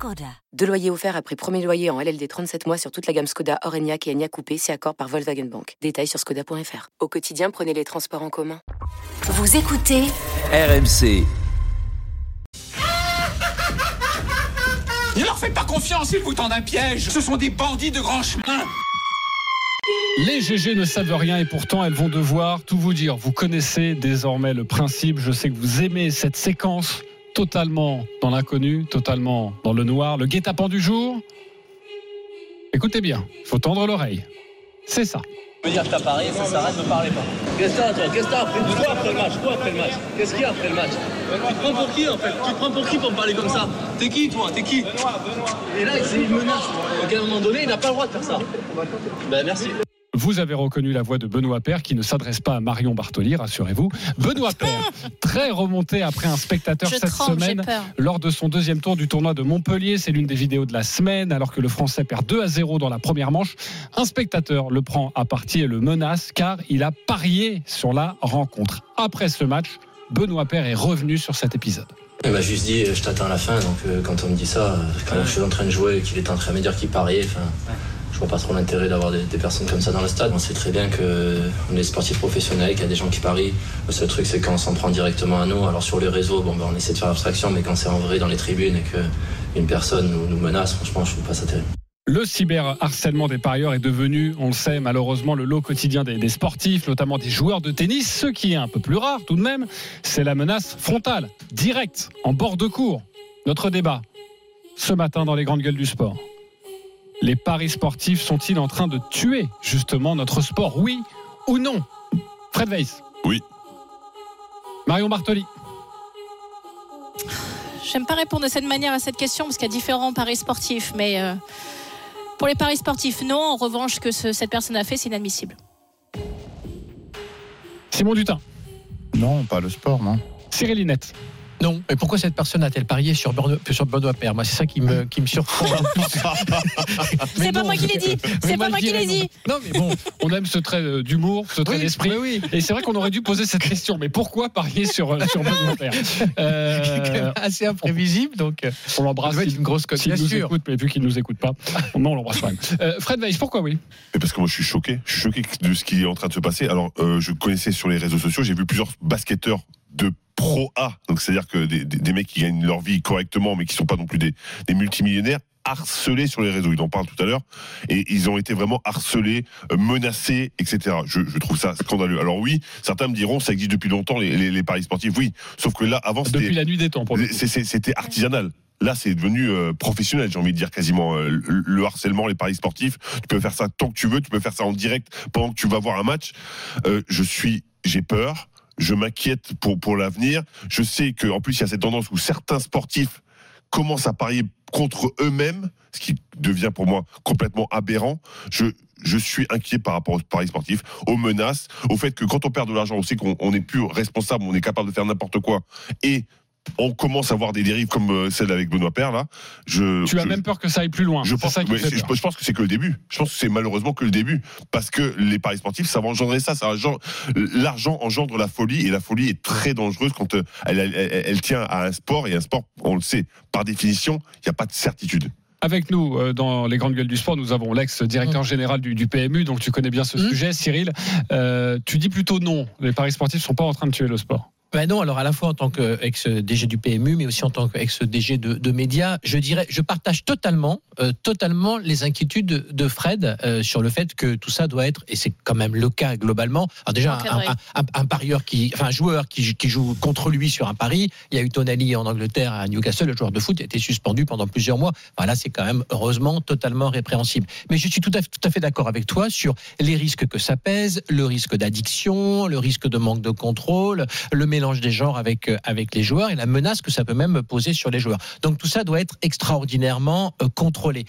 Skoda. Deux loyers offerts après premier loyer en LLD 37 mois sur toute la gamme Skoda, Orenia et Enya Coupé, c'est accord par Volkswagen Bank. Détails sur skoda.fr. Au quotidien, prenez les transports en commun. Vous écoutez RMC. Ne leur faites pas confiance, ils vous tendent un piège. Ce sont des bandits de grand chemin. Les GG ne savent rien et pourtant elles vont devoir tout vous dire. Vous connaissez désormais le principe. Je sais que vous aimez cette séquence totalement dans l'inconnu, totalement dans le noir. Le guet-apens du jour. Écoutez bien, il faut tendre l'oreille. C'est ça. Tu veux dire que t'as parié, ça s'arrête, ne parlez pas. Qu'est-ce que t'as, toi? Qu'est-ce que t'as après Quoi après le match Quoi après le match Qu'est-ce qu'il y a après le match? Tu te prends pour qui en fait? Tu te prends pour qui pour me parler comme ça? T'es qui toi? T'es qui? Et là, c'est une menace. Donc à un moment donné, il n'a pas le droit de faire ça. Ben merci. Vous avez reconnu la voix de Benoît Père qui ne s'adresse pas à Marion Bartoli, rassurez-vous. Benoît Père, très remonté après un spectateur Je cette tremble, semaine lors de son deuxième tour du tournoi de Montpellier. C'est l'une des vidéos de la semaine alors que le Français perd 2 à 0 dans la première manche. Un spectateur le prend à partie et le menace car il a parié sur la rencontre. Après ce match, Benoît Père est revenu sur cet épisode. Il m'a juste dit, je t'attends à la fin. Donc euh, quand on me dit ça, euh, quand je suis en train de jouer et qu'il est en train de me dire qu'il pariait, enfin, je vois pas trop l'intérêt d'avoir des, des personnes comme ça dans le stade. On sait très bien que on est sportifs professionnels, qu'il y a des gens qui parient. Le seul truc, c'est quand on s'en prend directement à nous. Alors sur les réseaux, ben, on essaie de faire abstraction, mais quand c'est en vrai dans les tribunes et qu'une personne nous, menace, franchement, je trouve pas ça terrible. Le cyberharcèlement des parieurs est devenu, on le sait malheureusement, le lot quotidien des, des sportifs, notamment des joueurs de tennis. Ce qui est un peu plus rare tout de même, c'est la menace frontale, directe, en bord de cours. Notre débat, ce matin dans les grandes gueules du sport. Les paris sportifs sont-ils en train de tuer justement notre sport Oui ou non? Fred Weiss Oui. Marion Bartoli J'aime pas répondre de cette manière à cette question parce qu'il y a différents paris sportifs, mais euh, pour les paris sportifs, non. En revanche, ce que ce- cette personne a fait, c'est inadmissible. Simon Dutin Non, pas le sport, non. Cyril Linette Non, mais pourquoi cette personne a-t-elle parié sur Benoît, sur Benoît Père Moi, c'est ça qui me, qui me surprend. C'est pas moi qui l'ai dit. C'est pas moi qui l'ai dit. Non, mais bon, on aime ce trait euh, d'humour, ce trait Oui, d'esprit. oui. Et c'est vrai qu'on aurait dû poser cette question. Mais pourquoi parier sur, euh, sur Benoît Père Euh, assez imprévisible, donc euh, On l'embrasse. s'il- une grosse cote. S'il Bien nous sûr. écoute, mais vu qu'il ne nous écoute pas, non, on l'embrasse quand même. Euh, Fred Weiss, pourquoi oui? Mais parce que moi je suis choqué, je suis choqué de ce qui est en train de se passer. Alors euh, je connaissais sur les réseaux sociaux, j'ai vu plusieurs basketteurs de pro A, donc c'est-à-dire que des, des- des mecs qui gagnent leur vie correctement, mais qui sont pas non plus des, des multimillionnaires harcelés sur les réseaux. Il en parle tout à l'heure, et ils ont été vraiment harcelés, euh, menacés, etc. Je, je trouve ça scandaleux. Alors oui, certains me diront ça existe depuis longtemps les, les- les paris sportifs. Oui, sauf que là avant Depuis c'était la nuit des temps, C'était artisanal. Là, c'est devenu euh, professionnel, j'ai envie de dire quasiment. Euh, le, le harcèlement, les paris sportifs, tu peux faire ça tant que tu veux, tu peux faire ça en direct pendant que tu vas voir un match. Euh, je suis, j'ai peur, je m'inquiète pour l'avenir. Je sais que en plus il y a cette tendance où certains sportifs commencent à parier contre eux-mêmes, ce qui devient pour moi complètement aberrant. Je suis inquiet par rapport aux paris sportifs, aux menaces, au fait que quand on perd de l'argent, on sait qu'on on n'est plus responsable, on est capable de faire n'importe quoi. Et on commence à voir des dérives comme euh, celle avec Benoît Père là. Je, Tu as je- même peur que ça aille plus loin. je pense, ça qui mais me fait c'est- peur. je pense que c'est que le début. Je pense que c'est malheureusement que le début. Parce que les paris sportifs, ça va engendrer ça. ça engendre- L'argent engendre la folie et la folie est très dangereuse quand euh, elle, elle- elle- elle tient à un sport. Et un sport, on le sait, par définition, il n'y a pas de certitude. Avec nous, euh, dans les grandes gueules du sport, nous avons l'ex-directeur général du, du PMU, donc tu connais bien ce Mm. sujet, Cyril. Euh, tu dis plutôt non, les paris sportifs ne sont pas en train de tuer le sport. Ben non, alors à la fois en tant qu'ex-DG du PMU, mais aussi en tant qu'ex-DG de, de médias, je dirais, je partage totalement, euh, totalement les inquiétudes de, Fred euh, sur le fait que tout ça doit être, et c'est quand même le cas globalement. Alors déjà, un, parieur qui, enfin un joueur qui, qui joue contre lui sur un pari, il y a eu Tonali en Angleterre à Newcastle, le joueur de foot a été suspendu pendant plusieurs mois. Voilà, c'est quand même heureusement totalement répréhensible. Mais je suis tout à, fait- tout à fait d'accord avec toi sur les risques que ça pèse, le risque d'addiction, le risque de manque de contrôle, le mélange des genres avec, euh, avec les joueurs et la menace que ça peut même poser sur les joueurs. Donc tout ça doit être extraordinairement euh, contrôlé.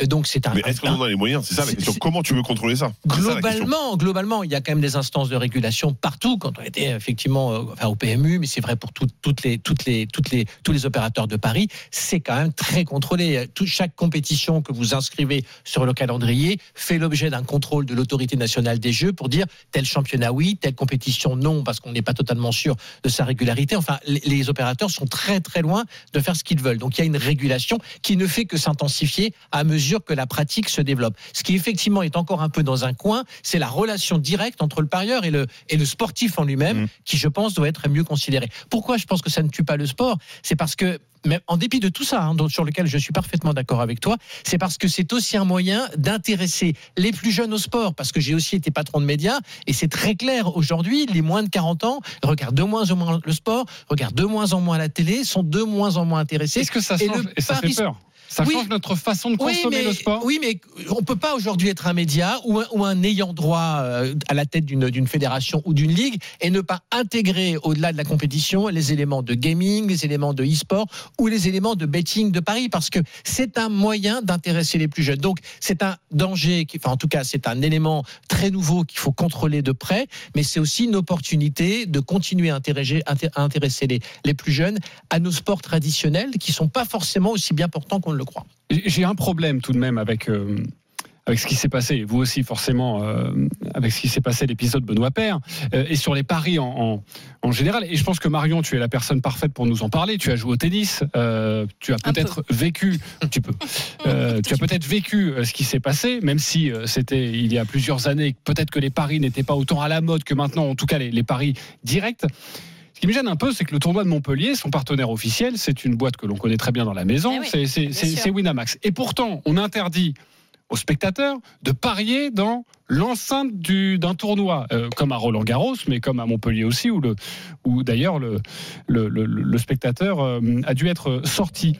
Euh, Donc c'est un. Mais est-ce qu'on a les moyens? C'est ça la question. Comment tu veux contrôler ça? Globalement, globalement, il y a quand même des instances de régulation partout. Quand on était effectivement euh, enfin, au PMU, mais c'est vrai pour tout- toutes les, toutes les, toutes les, tous les opérateurs de Paris, c'est quand même très contrôlé. Chaque compétition que vous inscrivez sur le calendrier fait l'objet d'un contrôle de l'autorité nationale des Jeux pour dire tel championnat oui, telle compétition non, parce qu'on n'est pas totalement sûr de sa régularité. Enfin, les, opérateurs sont très très loin de faire ce qu'ils veulent. Donc il y a une régulation qui ne fait que s'intensifier à mesure que la pratique se développe. Ce qui effectivement est encore un peu dans un coin, c'est la relation directe entre le parieur et le, et le sportif en lui-même, Mm. qui je pense doit être mieux considéré. Pourquoi je pense que ça ne tue pas le sport? C'est parce que mais en dépit de tout ça, hein, sur lequel je suis parfaitement d'accord avec toi, c'est parce que c'est aussi un moyen d'intéresser les plus jeunes au sport. Parce que j'ai aussi été patron de médias et c'est très clair aujourd'hui, les moins de 40 ans regardent de moins en moins le sport, regardent de moins en moins la télé, sont de moins en moins intéressés. Est-ce que ça Et change le et ça fait peur Ça Oui. change notre façon de Oui consommer mais, le sport? oui, mais on peut pas aujourd'hui être un média ou un, ou un ayant droit euh, à la tête d'une fédération ou d'une ligue et ne pas intégrer au-delà de la compétition les éléments de gaming, les éléments de e-sport ou les éléments de betting de Paris parce que c'est un moyen d'intéresser les plus jeunes. Donc c'est un danger, qui, enfin en tout cas c'est un élément très nouveau qu'il faut contrôler de près, mais c'est aussi une opportunité de continuer à intéresser, inté- à intéresser les, les plus jeunes à nos sports traditionnels qui sont pas forcément aussi bien portants qu'on le croit. J'ai un problème tout de même avec. euh, avec ce qui s'est passé, vous aussi forcément, euh, avec ce qui s'est passé l'épisode Benoît Père, euh, et sur les paris en, en, en général. Et je pense que Marion, tu es la personne parfaite pour nous en parler. Tu as joué au tennis, euh, tu as peut-être vécu, tu peux, euh, tu as peut-être vécu ce qui s'est passé, même si c'était il y a plusieurs années. Peut-être que les paris n'étaient pas autant à la mode que maintenant, en tout cas les, les paris directs. Ce qui me gêne un peu, c'est que le tournoi de Montpellier, son partenaire officiel, c'est une boîte que l'on connaît très bien dans la maison, Eh oui, c'est- Winamax. Et pourtant, on interdit aux spectateurs de parier dans l'enceinte du- d'un tournoi, euh, comme à Roland Garros, mais comme à Montpellier aussi, où, le, où d'ailleurs le, le, le- le spectateur euh, a dû être sorti.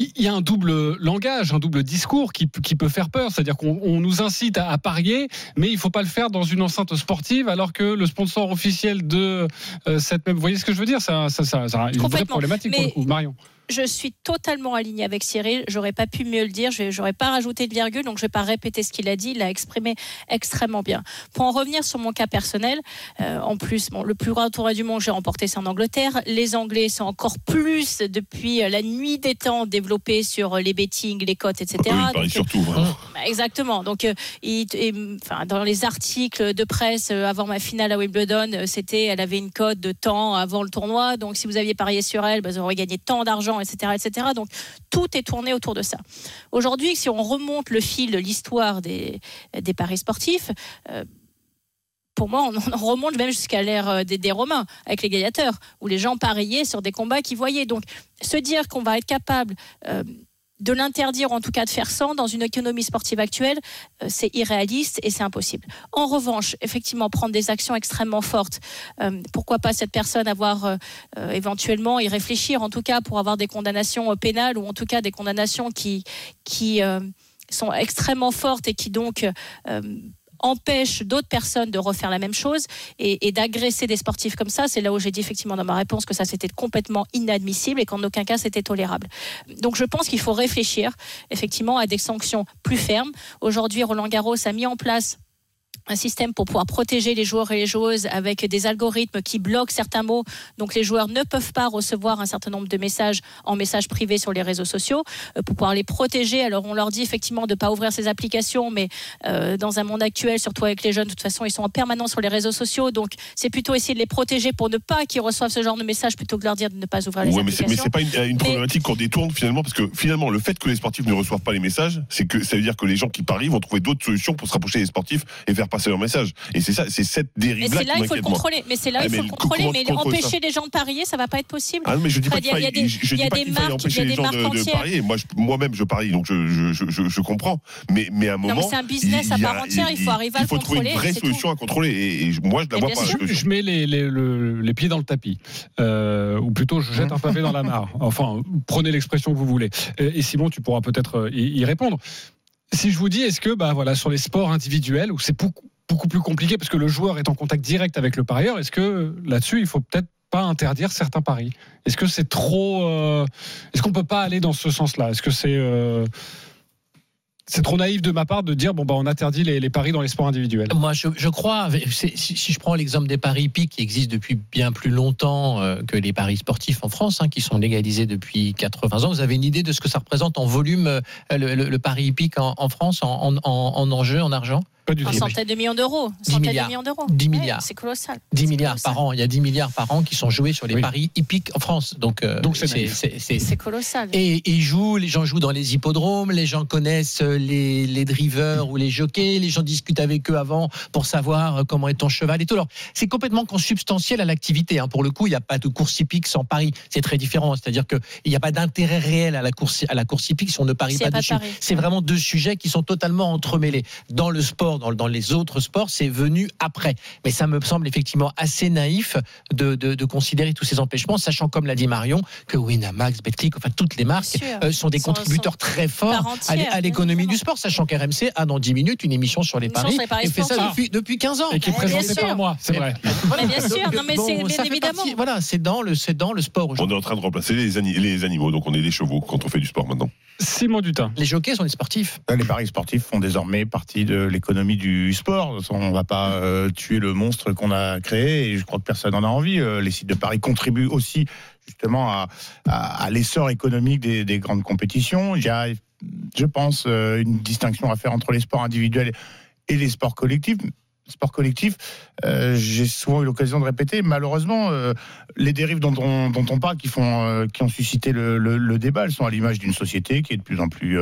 Il y a un double langage, un double discours qui, qui peut faire peur. C'est-à-dire qu'on on nous incite à, à parier, mais il ne faut pas le faire dans une enceinte sportive, alors que le sponsor officiel de euh, cette même. Vous voyez ce que je veux dire? Ça, ça- une vraie problématique pour Mais- le coup. Marion. Je suis totalement alignée avec Cyril. J'aurais pas pu mieux le dire. Je j'aurais pas rajouté de virgule, donc je vais pas répéter ce qu'il a dit. Il l'a exprimé extrêmement bien. Pour en revenir sur mon cas personnel, euh, en plus, bon, le plus grand tournoi du monde, j'ai remporté, c'est en Angleterre. Les Anglais sont encore plus depuis euh, la nuit des temps développés sur euh, les bettings, les cotes, etc. Eux, ils parient Donc, euh, surtout. hein. bah, Exactement. Donc, euh, il- et, enfin, dans les articles de presse euh, avant ma finale à Wimbledon, euh, c'était, elle avait une cote de temps avant le tournoi. Donc, si vous aviez parié sur elle, bah, vous auriez gagné tant d'argent, etc.. Donc, tout est tourné autour de ça. Aujourd'hui, si on remonte le fil de l'histoire des, des paris sportifs. euh, pour moi, on on remonte même jusqu'à l'ère euh, des, des Romains, avec les gladiateurs, où les gens pariaient sur des combats qu'ils voyaient. Donc, se dire qu'on va être capable euh, de l'interdire, en tout cas de faire sans, dans une économie sportive actuelle, euh, c'est irréaliste et c'est impossible. En revanche, effectivement, prendre des actions extrêmement fortes, euh, pourquoi pas cette personne avoir euh, éventuellement y réfléchir, en tout cas pour avoir des condamnations pénales ou en tout cas des condamnations qui, sont extrêmement fortes et qui donc empêchent d'autres personnes de refaire la même chose et, et d'agresser des sportifs comme ça, c'est là où j'ai dit effectivement dans ma réponse que ça c'était complètement inadmissible et qu'en aucun cas c'était tolérable. Donc je pense qu'il faut réfléchir effectivement à des sanctions plus fermes. Aujourd'hui, Roland Garros a mis en place un système pour pouvoir protéger les joueurs et les joueuses avec des algorithmes qui bloquent certains mots. Donc les joueurs ne peuvent pas recevoir un certain nombre de messages en messages privés sur les réseaux sociaux euh, pour pouvoir les protéger. Alors on leur dit effectivement de ne pas ouvrir ces applications, mais euh, dans un monde actuel, surtout avec les jeunes, de toute façon, ils sont en permanence sur les réseaux sociaux. Donc c'est plutôt essayer de les protéger pour ne pas qu'ils reçoivent ce genre de messages plutôt que de leur dire de ne pas ouvrir les Ouais, mais applications. mais c'est pas une, une problématique qu'on détourne finalement, parce que finalement, le fait que les sportifs ne reçoivent pas les messages, c'est que ça veut dire que les gens qui parient vont trouver d'autres solutions pour se rapprocher des sportifs et faire passer leurs messages. Et c'est ça, c'est cette Mais dérive-là c'est là il faut le contrôler. Mais c'est là Ah, il mais faut le le- contrôler. Mais empêcher les gens de parier, ça va pas être possible. Ah non, mais je dis pas qu'il il y a faille, il empêcher il y a les des gens marques de, parier. Moi, je- moi-même, je parie, donc je, je, je, je, je comprends. Mais, mais à un moment, mais c'est un business à il part entière, il faut arriver à il le faut trouver une contrôler, vraie solution à contrôler. Et, moi, je la Mais vois pas. la solution. Je mets les, les, le- les pieds dans le tapis, Euh, ou plutôt je jette un pavé dans la mare. Enfin, prenez l'expression que vous voulez. Et, Simon, tu pourras peut-être euh, y répondre. Si je vous dis, est-ce que, bah voilà, sur les sports individuels où c'est beaucoup, plus compliqué parce que le joueur est en contact direct avec le parieur, est-ce que là-dessus il faut peut-être pas interdire certains paris? Est-ce que c'est trop euh, Est-ce qu'on peut pas aller dans ce sens-là? Est-ce que c'est euh, c'est trop naïf de ma part de dire bon bah on interdit les, paris dans les sports individuels. Moi, je, crois, si, je prends l'exemple des paris hippiques qui existent depuis bien plus longtemps euh, que les paris sportifs en France, hein, qui sont légalisés depuis 80 ans, vous avez une idée de ce que ça représente en volume euh, le, le- le pari hippique en, France, en, en, en- en argent? Pas du En tout. centaines de millions d'euros. 10 Centaines milliards. de millions d'euros. 10 Ouais, milliards. C'est colossal. 10 C'est milliards colossal. par an. Il y a 10 milliards par an qui sont joués sur les Oui. paris hippiques en France. Donc, euh, Donc c'est c'est naïf. c'est- c'est- C'est colossal. Et et ils jouent, les gens jouent dans les hippodromes, les gens connaissent euh, les, les drivers ou les jockeys, les gens discutent avec eux avant pour savoir euh, comment est ton cheval et tout. Alors, c'est complètement consubstantiel à l'activité. hein. Pour le coup, il n'y a pas de course hippique sans pari. C'est très différent. C'est-à-dire qu'il n'y a pas d'intérêt réel à la course, à la course hippique si on ne parie pas pas de dessus. C'est vraiment deux sujets qui sont totalement entremêlés. Dans le sport, dans, dans les autres sports, c'est venu après. Mais ça me semble effectivement assez naïf de, de- de considérer tous ces empêchements, sachant, comme l'a dit Marion, que Winamax, Betclic, enfin toutes les marques euh, sont des Sont- contributeurs très forts à l'é- entière, à l'économie du sport, sachant qu'RMC a dans 10 minutes une émission sur les paris sur les paris et fait ça depuis, depuis 15 ans. Et qui est Bien présenté sûr. par moi, c'est vrai. Mais bien sûr, non, mais c'est bien évidemment. partie- voilà, c'est dans le, c'est dans le sport On aujourd'hui. est en train de remplacer les, ani- les animaux, donc on est des chevaux quand on fait du sport maintenant. Simon Dutin. Les jockeys sont des sportifs. Les paris sportifs font désormais partie de l'économie du sport. On va pas euh, tuer le monstre qu'on a créé et je crois que personne n'en a envie. Euh, Les sites de paris contribuent aussi justement à, l'essor économique des, des grandes compétitions. Il y a, je pense, euh, une distinction à faire entre les sports individuels et les sports collectifs. Sport collectif, euh, j'ai souvent eu l'occasion de répéter, malheureusement, les dérives dont on, parle, qui, font, qui ont suscité le, le- débat, elles sont à l'image d'une société qui est de plus en plus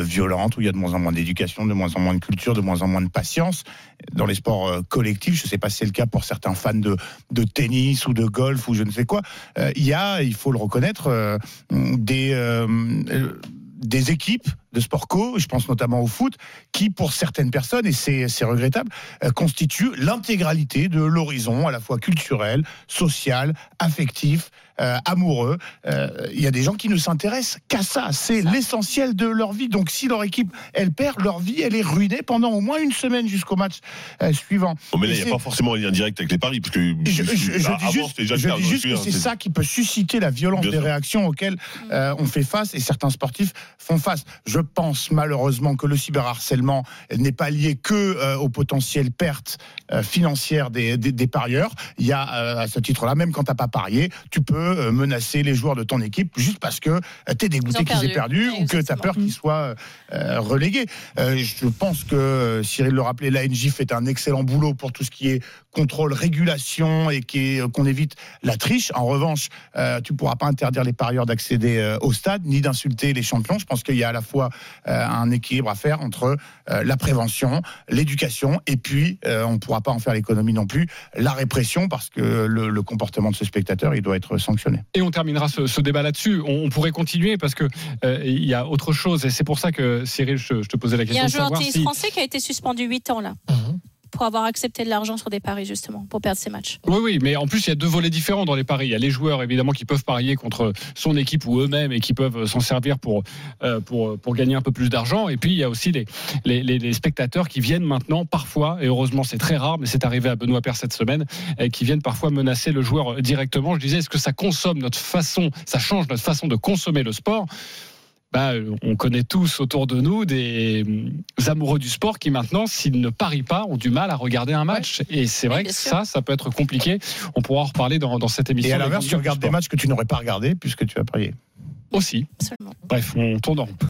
violente, où il y a de moins en moins d'éducation, de moins en moins de culture, de moins en moins de patience. Dans les sports euh, collectifs, je ne sais pas si c'est le cas pour certains fans de, de tennis ou de golf ou je ne sais quoi, euh, il y a, il faut le reconnaître, euh, des, euh, euh, des équipes de sport co, je pense notamment au foot, qui pour certaines personnes, et c'est regrettable, euh, constituent l'intégralité de l'horizon à la fois culturel, social, affectif, euh, amoureux. Euh, Il y a des gens qui ne s'intéressent qu'à ça. C'est l'essentiel de leur vie. Donc si leur équipe, elle perd, leur vie, elle est ruinée pendant au moins une semaine jusqu'au match euh, suivant. Bon, mais là, il n'y a pas forcément un lien direct avec les paris, parce que je, je- je bah, dis juste, c'était déjà je le cas, dis juste que c'est ça qui peut susciter la violence Bien des sûr. réactions auxquelles euh, on fait face et certains sportifs font face. Je pense malheureusement que le cyberharcèlement n'est pas lié que euh, aux potentielles pertes euh, financières des, des, des parieurs. Il y a euh, à ce titre-là, même quand tu n'as pas parié, tu peux menacer les joueurs de ton équipe juste parce que tu es dégoûté qu'ils aient perdu ou que tu as peur qu'ils soient euh, relégués. Je pense que Cyril le rappelait, l'ANJ fait un excellent boulot pour tout ce qui est contrôle, régulation et est- qu'on évite la triche. En revanche, euh, tu pourras pas interdire les parieurs d'accéder euh, au stade ni d'insulter les champions. Je pense qu'il y a à la fois euh, un équilibre à faire entre euh, la prévention, l'éducation et puis euh, on ne pourra pas en faire l'économie non plus, la répression parce que le, le comportement de ce spectateur il doit être sanctionné. Et on terminera ce, ce débat là-dessus. On, on pourrait continuer parce que euh, il y a autre chose et c'est pour ça que Cyril, je, je te posais la Il y a question un joueur de tennis si. français qui a été suspendu 8 ans là. Mhm. Pour avoir accepté de l'argent sur des paris, justement, pour perdre ses matchs. Oui, oui, mais en plus, il y a deux volets différents dans les paris. Il y a les joueurs, évidemment, qui peuvent parier contre son équipe ou eux-mêmes et qui peuvent s'en servir pour, euh, pour, pour gagner un peu plus d'argent. Et puis, il y a aussi les, les, spectateurs qui viennent maintenant, parfois, et heureusement, c'est très rare, mais c'est arrivé à Benoît Père cette semaine, euh, qui viennent parfois menacer le joueur directement. Je disais, est-ce que ça consomme notre façon, ça change notre façon de consommer le sport? Bah, on connaît tous autour de nous des euh, amoureux du sport qui maintenant, s'ils ne parient pas, ont du mal à regarder un match. Et c'est vrai que sûr. ça, ça peut être compliqué. On pourra en reparler dans, dans cette émission. Et à l'inverse, tu regardes des matchs que tu n'aurais pas regardé puisque tu as parié. Aussi. Absolument. Bref, on tourne en rond.